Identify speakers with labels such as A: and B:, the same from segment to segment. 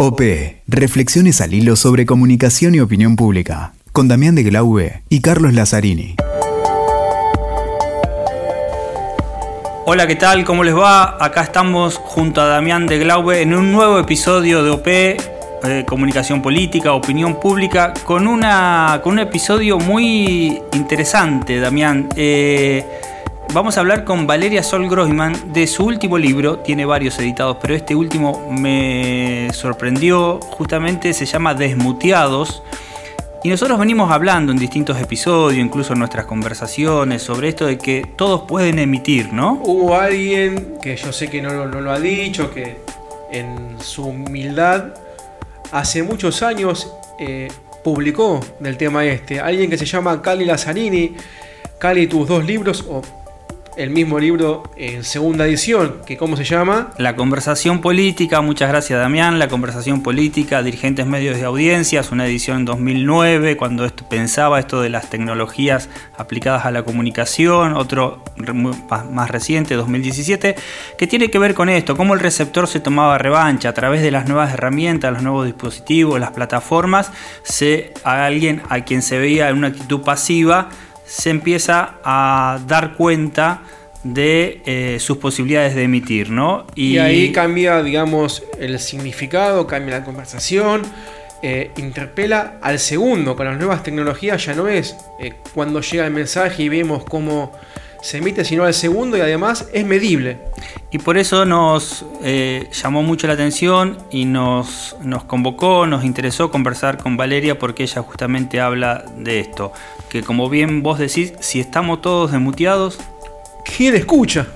A: OP, Reflexiones al hilo sobre comunicación y opinión pública, con Damián de Glaube y Carlos Lazzarini.
B: Hola, ¿qué tal? ¿Cómo les va? Acá estamos junto a Damián de Glaube en un nuevo episodio de OP, eh, Comunicación Política, Opinión Pública, con, una, con un episodio muy interesante, Damián. Eh, Vamos a hablar con Valeria Sol Groisman de su último libro, tiene varios editados, pero este último me sorprendió, justamente se llama Desmuteados. Y nosotros venimos hablando en distintos episodios, incluso en nuestras conversaciones, sobre esto de que todos pueden emitir, ¿no?
C: Hubo alguien que yo sé que no, lo ha dicho, que en su humildad hace muchos años eh, publicó del tema este. Alguien que se llama Cali Lazzarini. Cali, tus dos libros, o el mismo libro en segunda edición, que ¿cómo se llama?
B: La conversación política, muchas gracias Damián, la conversación política, dirigentes medios de audiencias, una edición en 2009, cuando esto, pensaba esto de las tecnologías aplicadas a la comunicación, otro más reciente, 2017, que tiene que ver con esto, cómo el receptor se tomaba revancha a través de las nuevas herramientas, los nuevos dispositivos, las plataformas, se, a alguien a quien se veía en una actitud pasiva, se empieza a dar cuenta de eh, sus posibilidades de emitir, ¿no?
C: Y, ahí cambia, digamos, el significado, cambia la conversación, eh, interpela al segundo. Con las nuevas tecnologías ya no es eh, cuando llega el mensaje y vemos cómo se emite, sino al segundo y además es medible.
B: Y por eso nos llamó mucho la atención y nos, nos convocó, nos interesó conversar con Valeria porque ella justamente habla de esto que como bien vos decís, si estamos todos desmuteados...
C: ¿Quién escucha?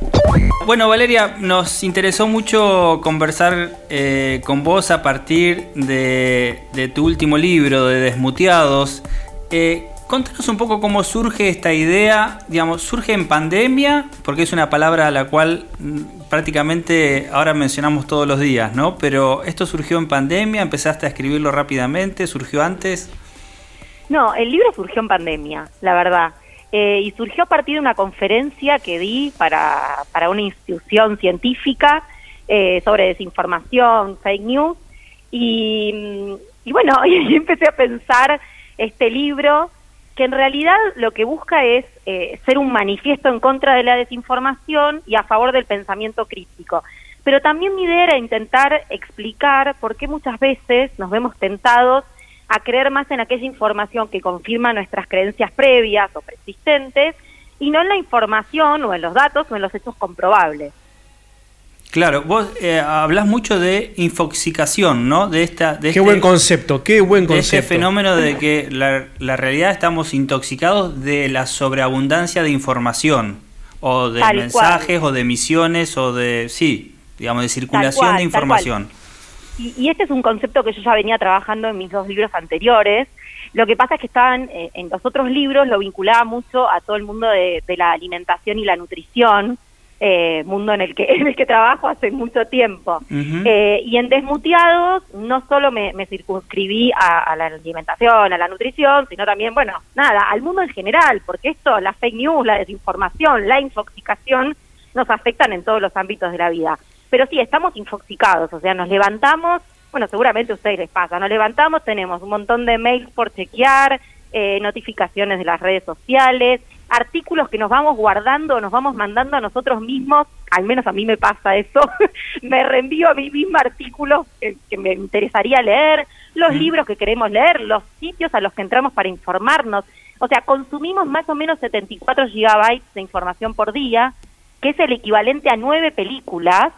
B: Bueno, Valeria, nos interesó mucho conversar eh, con vos a partir de, tu último libro, de Desmuteados. Eh, contanos un poco cómo surge esta idea, digamos, surge en pandemia, porque es una palabra a la cual mm, prácticamente ahora mencionamos todos los días, ¿no? Pero esto surgió en pandemia, empezaste a escribirlo rápidamente, surgió antes.
D: No, el libro surgió en pandemia, la verdad. Eh, y surgió a partir de una conferencia que di para, para una institución científica eh, sobre desinformación, fake news. Y, y bueno, y empecé a pensar este libro que en realidad lo que busca es eh, ser un manifiesto en contra de la desinformación y a favor del pensamiento crítico. Pero también mi idea era intentar explicar por qué muchas veces nos vemos tentados a creer más en aquella información que confirma nuestras creencias previas o persistentes y no en la información o en los datos o en los hechos comprobables.
B: Claro, vos eh, hablas mucho de infoxicación, ¿no? De esta, de
C: qué este buen concepto, qué buen concepto.
B: este fenómeno de que la, la, realidad estamos intoxicados de la sobreabundancia de información, o de mensajes, o de emisiones, o de, sí, digamos, de circulación de información.
D: Y, este es un concepto que yo ya venía trabajando en mis dos libros anteriores. Lo que pasa es que estaban eh, en los otros libros lo vinculaba mucho a todo el mundo de, la alimentación y la nutrición, eh, mundo en el que en el que trabajo hace mucho tiempo. Eh, y en Desmuteados no solo me, circunscribí a, la alimentación, a la nutrición, sino también, bueno, nada, al mundo en general, porque esto, la fake news, la desinformación, la infoxicación, nos afectan en todos los ámbitos de la vida. Pero sí, estamos infoxicados, o sea, nos levantamos, bueno, seguramente a ustedes les pasa, nos levantamos, tenemos un montón de mails por chequear, eh, notificaciones de las redes sociales, artículos que nos vamos guardando, nos vamos mandando a nosotros mismos, al menos a mí me pasa eso, me reenvío a mí misma artículos que, me interesaría leer, los libros que queremos leer, los sitios a los que entramos para informarnos. O sea, consumimos más o menos 74 gigabytes de información por día, que es el equivalente a nueve películas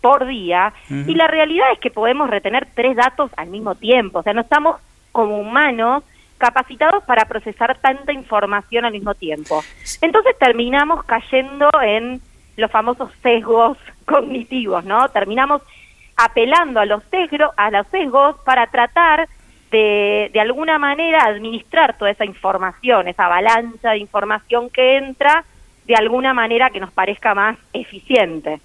D: por día y la realidad es que podemos retener tres datos al mismo tiempo, o sea, no estamos como humanos capacitados para procesar tanta información al mismo tiempo. Entonces terminamos cayendo en los famosos sesgos cognitivos, ¿no? Terminamos apelando a los sesgos, a los sesgos para tratar de, de alguna manera administrar toda esa información, esa avalancha de información que entra de alguna manera que nos parezca más eficiente.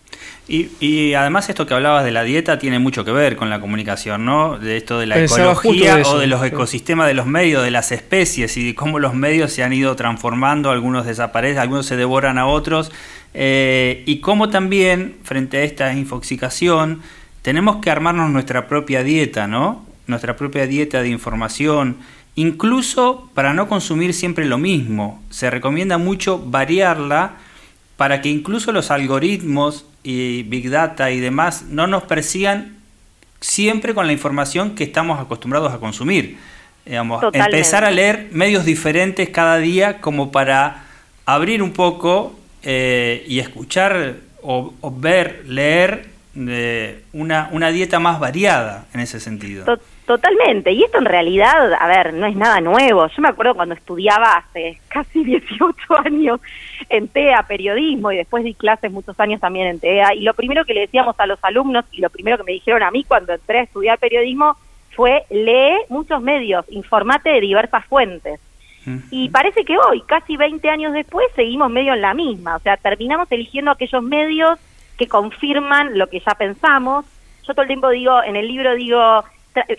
B: Y, además esto que hablabas de la dieta tiene mucho que ver con la comunicación, ¿no? De esto de la ecología o de los ecosistemas de los medios, de las especies y de cómo los medios se han ido transformando, algunos desaparecen, algunos se devoran a otros, eh, y cómo también frente a esta infoxicación tenemos que armarnos nuestra propia dieta, ¿no? Nuestra propia dieta de información, incluso para no consumir siempre lo mismo. Se recomienda mucho variarla para que incluso los algoritmos y Big Data y demás no nos persigan siempre con la información que estamos acostumbrados a consumir. Digamos, empezar a leer medios diferentes cada día como para abrir un poco eh, y escuchar o, ver, leer de una, una dieta más variada en ese sentido.
D: Totalmente, y esto en realidad, a ver, no es nada nuevo. Yo me acuerdo cuando estudiaba hace casi 18 años en TEA periodismo y después di clases muchos años también en TEA y lo primero que le decíamos a los alumnos y lo primero que me dijeron a mí cuando entré a estudiar periodismo fue lee muchos medios, informate de diversas fuentes. Y parece que hoy, casi 20 años después, seguimos medio en la misma, o sea, terminamos eligiendo aquellos medios que confirman lo que ya pensamos. Yo todo el tiempo digo, en el libro digo,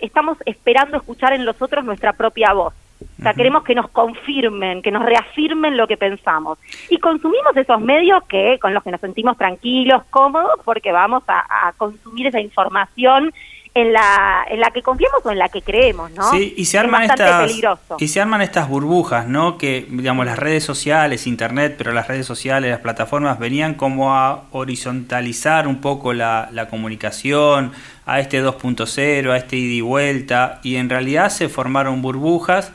D: estamos esperando escuchar en los otros nuestra propia voz. O sea, queremos que nos confirmen, que nos reafirmen lo que pensamos. Y consumimos esos medios que con los que nos sentimos tranquilos, cómodos, porque vamos a, a consumir esa información en la, en la que confiamos o en la que creemos, ¿no?
B: Sí, y se arman estas y se arman estas burbujas, ¿no? Que digamos las redes sociales, internet, pero las redes sociales, las plataformas venían como a horizontalizar un poco la, la comunicación, a este 2.0, a este ida y vuelta, y en realidad se formaron burbujas.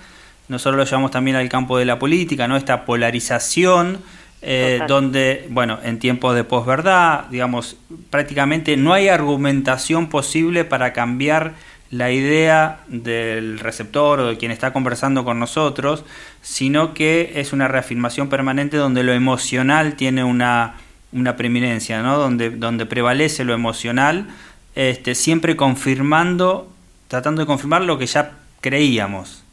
B: Nosotros lo llevamos también al campo de la política, ¿no? Esta polarización eh, donde, bueno, en tiempos de posverdad, digamos, prácticamente no hay argumentación posible para cambiar la idea del receptor o de quien está conversando con nosotros, sino que es una reafirmación permanente donde lo emocional tiene una, una preeminencia, ¿no? donde, donde prevalece lo emocional, este, siempre confirmando, tratando de confirmar lo que ya creíamos.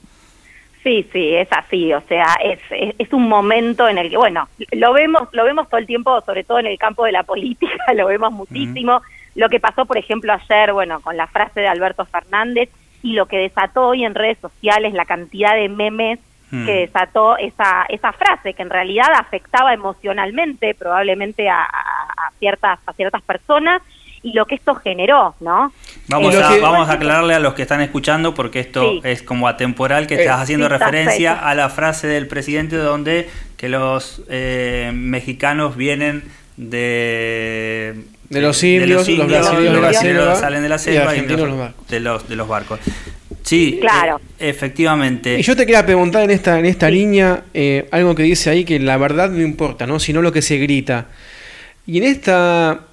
D: Sí, sí, es así, o sea, es, es, un momento en el que, bueno, lo vemos, lo vemos todo el tiempo, sobre todo en el campo de la política, lo vemos muchísimo. Lo que pasó, por ejemplo, ayer, bueno, con la frase de Alberto Fernández y lo que desató hoy en redes sociales, la cantidad de memes que desató esa, esa frase, que en realidad afectaba emocionalmente probablemente a, a ciertas, a ciertas personas y lo que esto generó, ¿no?
B: Vamos, a, vamos a aclararle a los que están escuchando, porque esto es como atemporal, que eh, estás haciendo referencia a la frase del presidente donde que los eh, mexicanos vienen de...
C: De los indios, los, brasileños
B: salen de la selva y, los, de, los, de los barcos. Sí, claro. Eh, efectivamente.
C: Y yo te quería preguntar en esta, en esta línea algo que dice ahí que la verdad no importa, ¿no? sino lo que se grita. Y en esta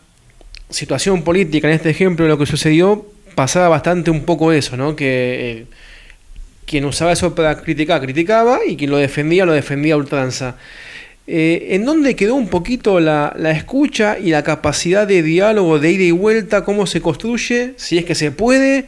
C: situación política, en este ejemplo, lo que sucedió, pasaba bastante un poco eso, ¿no? Que eh, quien usaba eso para criticar, criticaba, y quien lo defendía, lo defendía a ultranza. Eh, ¿En dónde quedó un poquito la, escucha y la capacidad de diálogo, de ida y vuelta, cómo se construye, si es que se puede?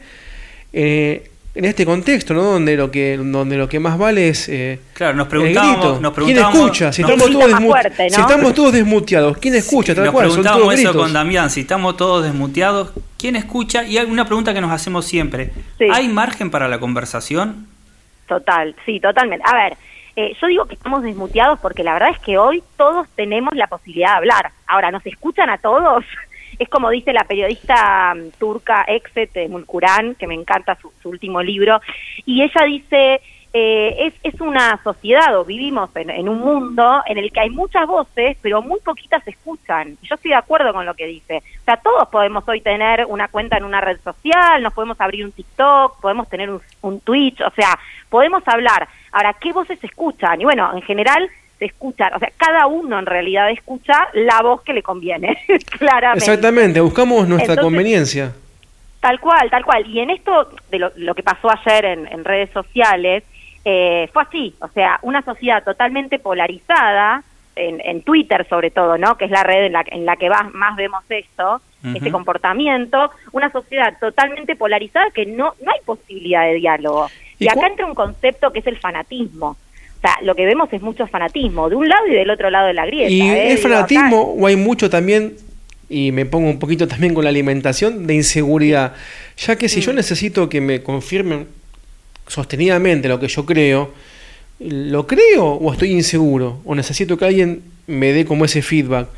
C: Eh, en este contexto, ¿no? Donde lo que, donde lo que más vale es. Eh,
B: claro, nos preguntamos, nos
C: ¿Quién escucha? Si, estamos todos, desmuteados, ¿quién escucha?
B: Tal nos preguntamos eso con Damián, si estamos todos desmuteados, ¿quién escucha? Y hay una pregunta que nos hacemos siempre: ¿hay margen para la conversación?
D: Total, sí, totalmente. A ver. Eh, yo digo que estamos desmuteados porque la verdad es que hoy todos tenemos la posibilidad de hablar. Ahora, ¿nos escuchan a todos? Es como dice la periodista mm, turca Exet Mulkuran, que me encanta su, último libro, y ella dice, eh, es, es, una sociedad o vivimos en, un mundo en el que hay muchas voces, pero muy poquitas se escuchan. Yo estoy de acuerdo con lo que dice. O sea, todos podemos hoy tener una cuenta en una red social, nos podemos abrir un TikTok, podemos tener un, un Twitch, o sea, podemos hablar. Ahora, ¿qué voces se escuchan? Y bueno, en general se escucha, o sea, cada uno en realidad escucha la voz que le conviene, claramente.
C: Exactamente, buscamos nuestra conveniencia.
D: Tal cual, tal cual. Y en esto de lo, que pasó ayer en, redes sociales, eh, fue así, o sea, una sociedad totalmente polarizada, en, Twitter sobre todo, ¿no? Que es la red en la, en la que más vemos esto, este comportamiento, una sociedad totalmente polarizada que no, no hay posibilidad de diálogo. y acá entra un concepto que es el fanatismo. Sea, lo que vemos es mucho fanatismo, de un lado y del otro lado de la grieta.
C: ¿Y
D: ¿eh?
C: es fanatismo o hay mucho también, y me pongo un poquito también con la alimentación, de inseguridad? Ya que si yo mm. necesito que me confirmen sostenidamente lo que yo creo, ¿lo creo o estoy inseguro? ¿O necesito que alguien me dé como ese feedback?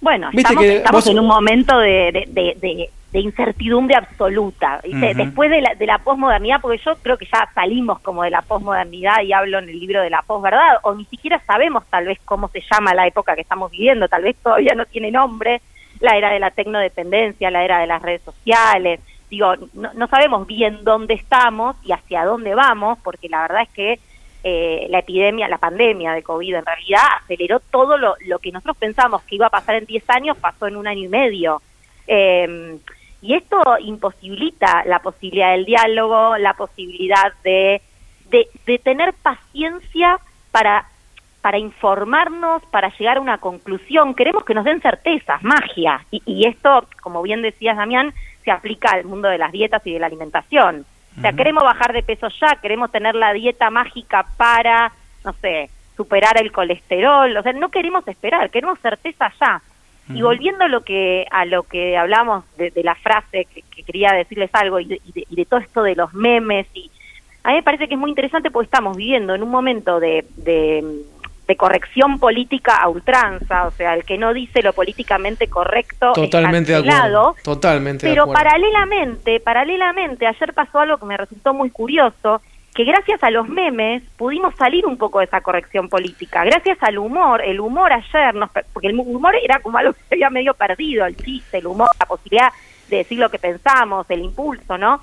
D: Bueno, estamos, en un momento de, incertidumbre absoluta. Después de la, de la posmodernidad, porque yo creo que ya salimos como de la posmodernidad y hablo en el libro de la posverdad, o ni siquiera sabemos tal vez cómo se llama la época que estamos viviendo, tal vez todavía no tiene nombre, la era de la tecnodependencia, la era de las redes sociales. Digo, no, no sabemos bien dónde estamos y hacia dónde vamos, porque la verdad es que eh, la epidemia, la pandemia de COVID en realidad aceleró todo lo, lo, que nosotros pensamos que iba a pasar en 10 años, pasó en un año y medio. Eh, y esto imposibilita la posibilidad del diálogo, la posibilidad de, de, tener paciencia para, para informarnos, para llegar a una conclusión. Queremos que nos den certezas, magia. Y, y esto, como bien decías, Damián, se aplica al mundo de las dietas y de la alimentación. O sea, queremos bajar de peso ya, queremos tener la dieta mágica para, no sé, superar el colesterol, o sea, no queremos esperar, queremos certeza ya. Y volviendo a lo que a lo que hablamos de, la frase que, quería decirles algo y de, todo esto de los memes y a mí me parece que es muy interesante porque estamos viviendo en un momento de, de corrección política a ultranza, o sea, el que no dice lo políticamente correcto
C: totalmente
D: de
C: acuerdo, totalmente
D: pero paralelamente, paralelamente ayer pasó algo que me resultó muy curioso, que gracias a los memes pudimos salir un poco de esa corrección política, gracias al humor, el humor ayer nos porque el humor era como algo que se había medio perdido, el chiste, el humor, la posibilidad de decir lo que pensamos, el impulso, ¿no?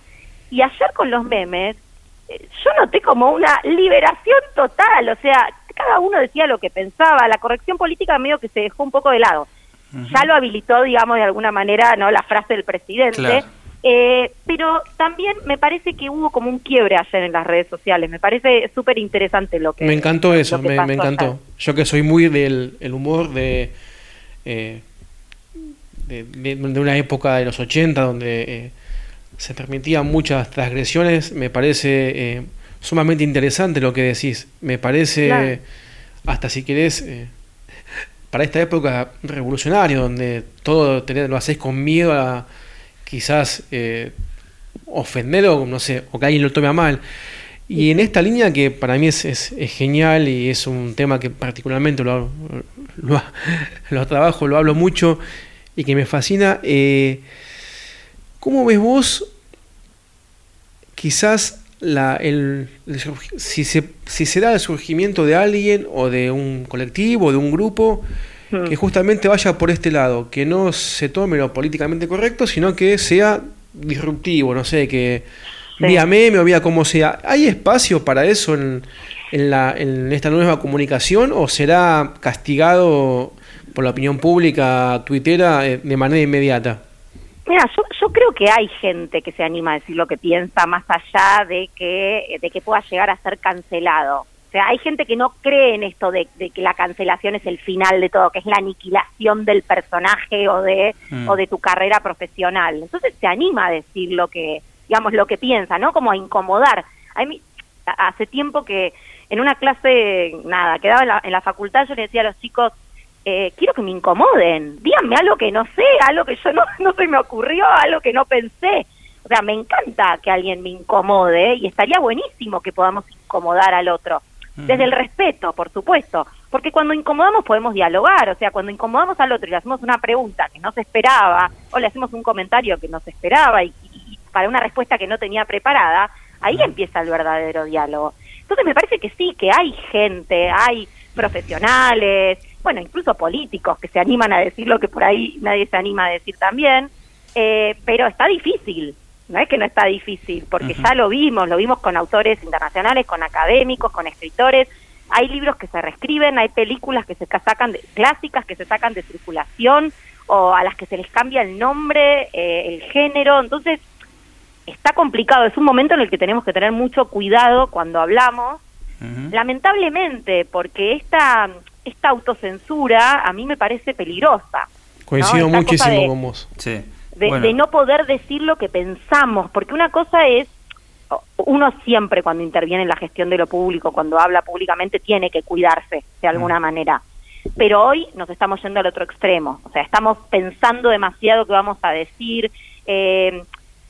D: Y ayer con los memes eh, yo noté como una liberación total, o sea, cada uno decía lo que pensaba, la corrección política medio que se dejó un poco de lado. Ya lo habilitó, digamos, de alguna manera, no la frase del presidente. Eh, pero también me parece que hubo como un quiebre ayer en las redes sociales. Me parece súper interesante lo que.
C: Me encantó eso, me, encantó. Yo que soy muy del humor de, eh, de, una época de los 80 donde eh, se permitían muchas transgresiones, me parece sumamente interesante lo que decís. Me parece, hasta si querés, eh, para esta época revolucionario, donde todo lo hacés con miedo a quizás eh, ofender o no sé, o que alguien lo tome a mal. Y en esta línea que para mí es, es, genial y es un tema que particularmente lo, trabajo, lo hablo mucho y que me fascina, eh, ¿cómo ves vos quizás la, el, si, se, si da el surgimiento de alguien o de un colectivo, de un grupo, hmm. que justamente vaya por este lado, que no se tome lo políticamente correcto, sino que sea disruptivo, no sé, que vía meme o vía como sea. ¿Hay espacio para eso en, en, la, en esta nueva comunicación o será castigado por la opinión pública tuitera eh, de manera inmediata?
D: Mira, yo, yo creo que hay gente que se anima a decir lo que piensa más allá de que, de que pueda llegar a ser cancelado. O sea, hay gente que no cree en esto de, que la cancelación es el final de todo, que es la aniquilación del personaje o de, mm. o de tu carrera profesional. Entonces se anima a decir lo que, digamos, lo que piensa, ¿no? Como a incomodar. A mí, hace tiempo que en una clase, nada, quedaba en la, en la facultad, yo le decía a los chicos, eh, quiero que me incomoden, díganme algo que no sé, algo que yo no, no se me ocurrió, algo que no pensé. O sea, me encanta que alguien me incomode y estaría buenísimo que podamos incomodar al otro. Desde el respeto, por supuesto, porque cuando incomodamos podemos dialogar, o sea, cuando incomodamos al otro y le hacemos una pregunta que no se esperaba, o le hacemos un comentario que no se esperaba y, para una respuesta que no tenía preparada, ahí empieza el verdadero diálogo. Entonces me parece que sí, que hay gente, hay profesionales, bueno, incluso políticos que se animan a decir lo que por ahí nadie se anima a decir también, eh, pero está difícil, no es que no está difícil, porque ya lo vimos, lo vimos con autores internacionales, con académicos, con escritores, hay libros que se reescriben, hay películas que se sacan de, clásicas que se sacan de circulación o a las que se les cambia el nombre, eh, el género, entonces está complicado, es un momento en el que tenemos que tener mucho cuidado cuando hablamos, lamentablemente, porque esta esta autocensura a mí me parece peligrosa.
C: Coincido muchísimo con vos.
D: De, no poder decir lo que pensamos, porque una cosa es, uno siempre cuando interviene en la gestión de lo público, cuando habla públicamente, tiene que cuidarse de alguna mm. manera. Pero hoy nos estamos yendo al otro extremo, o sea, estamos pensando demasiado qué vamos a decir. Eh,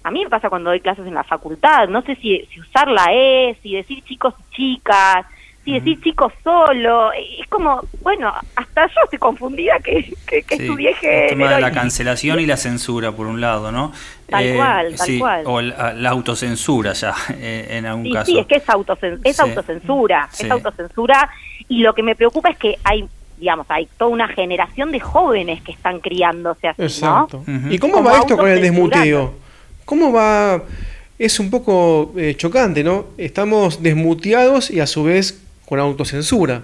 D: a mí me pasa cuando doy clases en la facultad, no sé si, si usar la E, si decir chicos y chicas, si decís chico solo, es como, bueno, hasta yo estoy confundida que, que, que
B: Sí,
D: estudié
B: el tema de la cancelación y la censura, por un lado, ¿no? Eh,
D: Tal cual, tal
B: sí,
D: cual.
B: O la, la autocensura ya, eh, en algún
D: Sí,
B: caso.
D: sí, es que es, autocen- es
B: Sí.
D: autocensura,
B: Sí.
D: es autocensura y lo que me preocupa es que hay, digamos, hay toda una generación de jóvenes que están criándose así,
C: Exacto.
B: Ujú.
C: ¿Y cómo
D: Como
C: va esto con el desmuteo? ¿Cómo va? Es un poco eh, chocante, ¿no? Estamos desmuteados y a su vez con autocensura.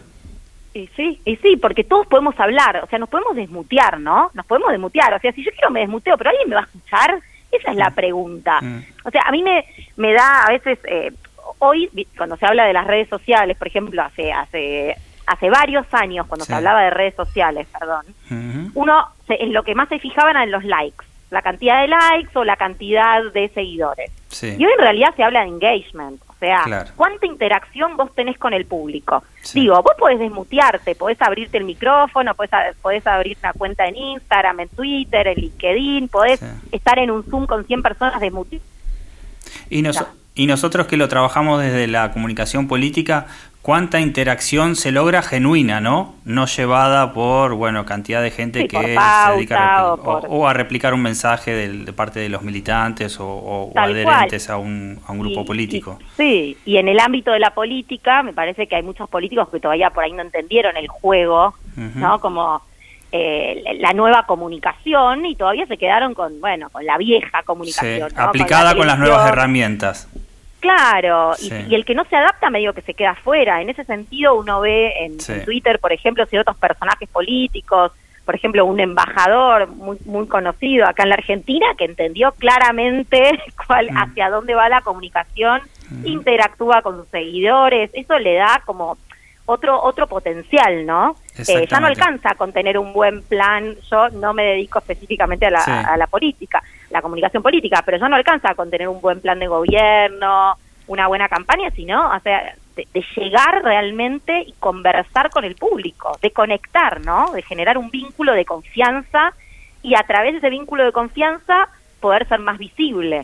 D: Y sí, y sí, porque todos podemos hablar, o sea, nos podemos desmutear, ¿no? Nos podemos desmutear, o sea, si yo quiero me desmuteo, pero alguien me va a escuchar, esa es la pregunta.
B: Mm.
D: O sea, a mí me, me da a veces, eh, hoy, cuando se habla de las redes sociales, por ejemplo, hace, hace, hace varios años, cuando
B: Sí.
D: se hablaba de redes sociales, perdón, uno se- en lo que más se fijaban era en los likes, la cantidad de likes o la cantidad de seguidores.
B: Sí.
D: Y hoy en realidad se habla de engagement, sea,
B: Claro.
D: cuánta interacción vos tenés con el público.
B: Sí.
D: Digo, vos podés desmutearte, podés abrirte el micrófono, podés, podés abrir una cuenta en Instagram, en Twitter, en LinkedIn, podés
B: Sí.
D: estar en un Zoom con 100 personas desmuteadas.
B: Y, nos- y nosotros que lo trabajamos desde la comunicación política, ¿cuánta interacción se logra genuina, no? No llevada por, bueno, cantidad de gente
D: Sí,
B: que se dedica a,
D: o por-
B: o- a replicar un mensaje de parte de los militantes o, o- adherentes a un, a un grupo
D: Y-
B: político.
D: y- sí, y en el ámbito de la política, me parece que hay muchos políticos que todavía por ahí no entendieron el juego. ¿no? Como eh, la nueva comunicación y todavía se quedaron con, bueno, con la vieja
B: Sí,
D: comunicación. ¿no?
B: aplicada
D: la
B: con las nuevas herramientas.
D: Claro, y,
B: Sí.
D: y el que no se adapta medio que se queda afuera. En ese sentido uno ve en,
B: Sí.
D: en Twitter, por ejemplo, otros personajes políticos, por ejemplo, un embajador muy, muy conocido acá en la Argentina que entendió claramente cuál,
B: Mm.
D: hacia dónde va la comunicación,
B: Mm.
D: interactúa con sus seguidores, eso le da como otro otro potencial, ¿no? Eh, ya no alcanza con tener un buen plan. Yo no me dedico específicamente a la,
B: Sí.
D: a la política, la comunicación política, pero ya no alcanza con tener un buen plan de gobierno, una buena campaña, sino, o sea, de, de llegar realmente y conversar con el público, de conectar, ¿no? De generar un vínculo de confianza y a través de ese vínculo de confianza poder ser más visible.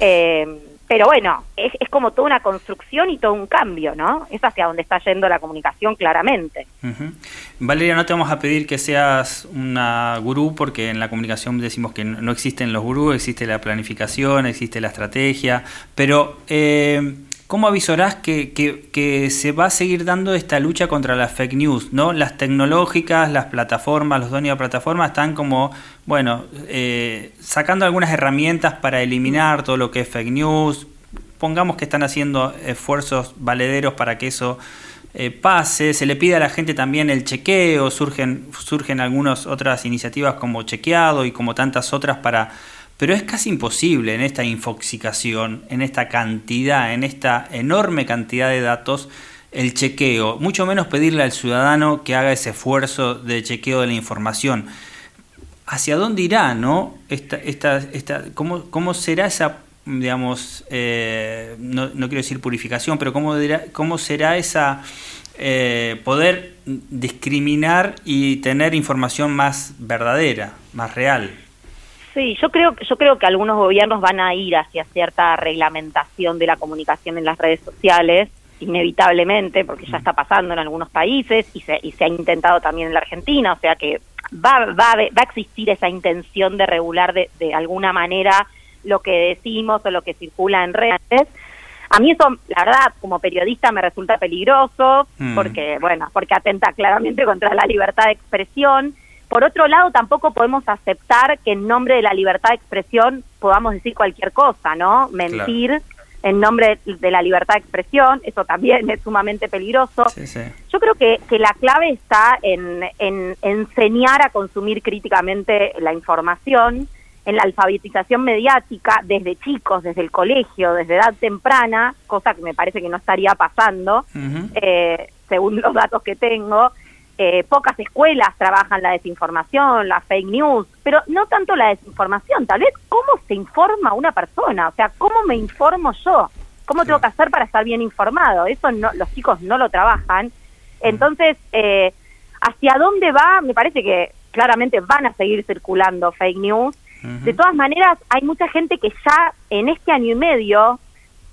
D: Eh, pero bueno, es, es como toda una construcción y todo un cambio, ¿no? Es hacia donde está yendo la comunicación claramente.
B: Ujú. Valeria, no te vamos a pedir que seas una gurú, porque en la comunicación decimos que no no existen los gurús, existe la planificación, existe la estrategia, pero eh, ¿cómo avisorás que, que- que se va a seguir dando esta lucha contra las fake news? ¿no? Las tecnológicas, las plataformas, los dueños de plataformas están como, bueno, eh, sacando algunas herramientas para eliminar todo lo que es fake news. Pongamos que están haciendo esfuerzos valederos para que eso eh, pase, se le pide a la gente también el chequeo, surgen, surgen algunas otras iniciativas como chequeado y como tantas otras para... Pero es casi imposible en esta infoxicación, en esta cantidad, en esta enorme cantidad de datos, el chequeo, mucho menos pedirle al ciudadano que haga ese esfuerzo de chequeo de la información. ¿Hacia dónde irá, no? Esta, esta, esta, ¿cómo, ¿Cómo será esa, digamos, eh, no, no quiero decir purificación, pero cómo, dirá- cómo será esa eh, poder discriminar y tener información más verdadera, más real?
D: Sí, yo creo, yo creo que algunos gobiernos van a ir hacia cierta reglamentación de la comunicación en las redes sociales, inevitablemente, porque ya está pasando en algunos países y se, y se ha intentado también en la Argentina, o sea que va, va, va a existir esa intención de regular de, de alguna manera lo que decimos o lo que circula en redes. A mí eso, la verdad, como periodista me resulta peligroso,
B: Mm.
D: porque, bueno, porque atenta claramente contra la libertad de expresión. Por otro lado, tampoco podemos aceptar que en nombre de la libertad de expresión podamos decir cualquier cosa, ¿no? Mentir en nombre de la libertad de expresión, eso también es sumamente peligroso.
B: Sí, sí.
D: Yo creo que, que la clave está en, en enseñar a consumir críticamente la información, en la alfabetización mediática desde chicos, desde el colegio, desde edad temprana, cosa que me parece que no estaría pasando, eh, según los datos que tengo. Eh, pocas escuelas trabajan la desinformación, la fake news, pero no tanto la desinformación, tal vez cómo se informa una persona, o sea, cómo me informo yo, cómo tengo que hacer para estar bien informado, eso no, los chicos no lo trabajan. Entonces, eh, ¿hacia dónde va? Me parece que claramente van a seguir circulando fake news. De todas maneras, hay mucha gente que ya en este año y medio,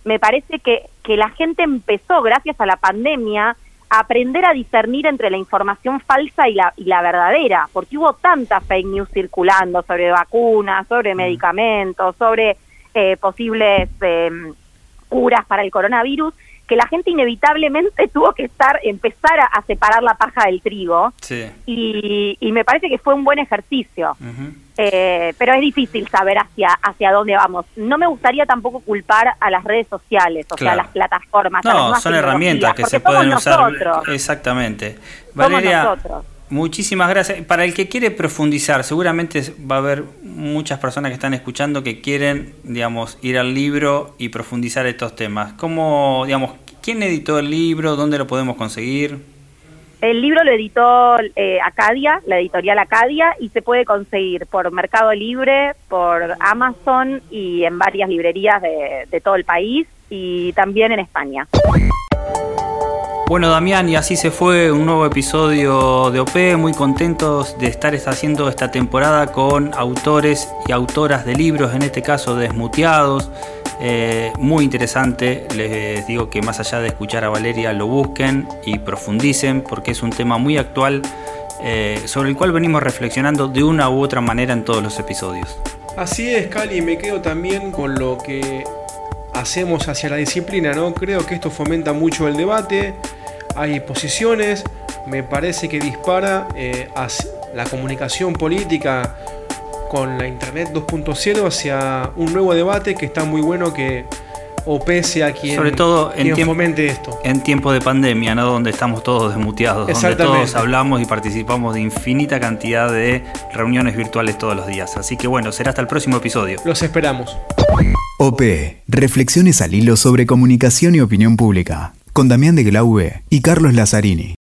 D: me parece que, que la gente empezó, gracias a la pandemia, aprender a discernir entre la información falsa y la, y la verdadera, porque hubo tanta fake news circulando sobre vacunas, sobre medicamentos, sobre eh, posibles eh, curas para el coronavirus, que la gente inevitablemente tuvo que estar empezar a, separar la paja del trigo
B: Sí.
D: y, y me parece que fue un buen ejercicio. Eh, pero es difícil saber hacia hacia dónde vamos. No me gustaría tampoco culpar a las redes sociales, o sea, a las plataformas. las
B: No, son herramientas que se pueden usar. Exactamente.
D: somos
B: Valeria,
D: nosotros.
B: muchísimas gracias. Para el que quiere profundizar, seguramente va a haber muchas personas que están escuchando que quieren, digamos, ir al libro y profundizar estos temas. ¿Cómo, digamos, quién editó el libro? ¿Dónde lo podemos conseguir?
D: El libro lo editó eh, Acadia, la editorial Acadia, y se puede conseguir por Mercado Libre, por Amazon y en varias librerías de, de todo el país y también en España.
B: Bueno, Damián, y así se fue un nuevo episodio de OP. Muy contentos de estar haciendo esta temporada con autores y autoras de libros, en este caso desmuteados. Eh, muy interesante. Les digo que más allá de escuchar a Valeria, lo busquen y profundicen porque es un tema muy actual eh, sobre el cual venimos reflexionando de una u otra manera en todos los episodios.
C: Así es, Cali, me quedo también con lo que hacemos hacia la disciplina, ¿no? Creo que esto fomenta mucho el debate, hay posiciones, me parece que dispara eh, la comunicación política con la Internet 2.0 hacia un nuevo debate que está muy bueno que OP sea quien,
B: Sobre todo en
C: quien
B: tiempo-
C: fomente esto.
B: En tiempos de pandemia, ¿no? Donde estamos todos desmuteados, donde todos hablamos y participamos de infinita cantidad de reuniones virtuales todos los días. Así que bueno, será hasta el próximo episodio.
C: Los esperamos.
A: OP. Reflexiones al hilo sobre comunicación y opinión pública. Con Damián de Glaube y Carlos Lazzarini.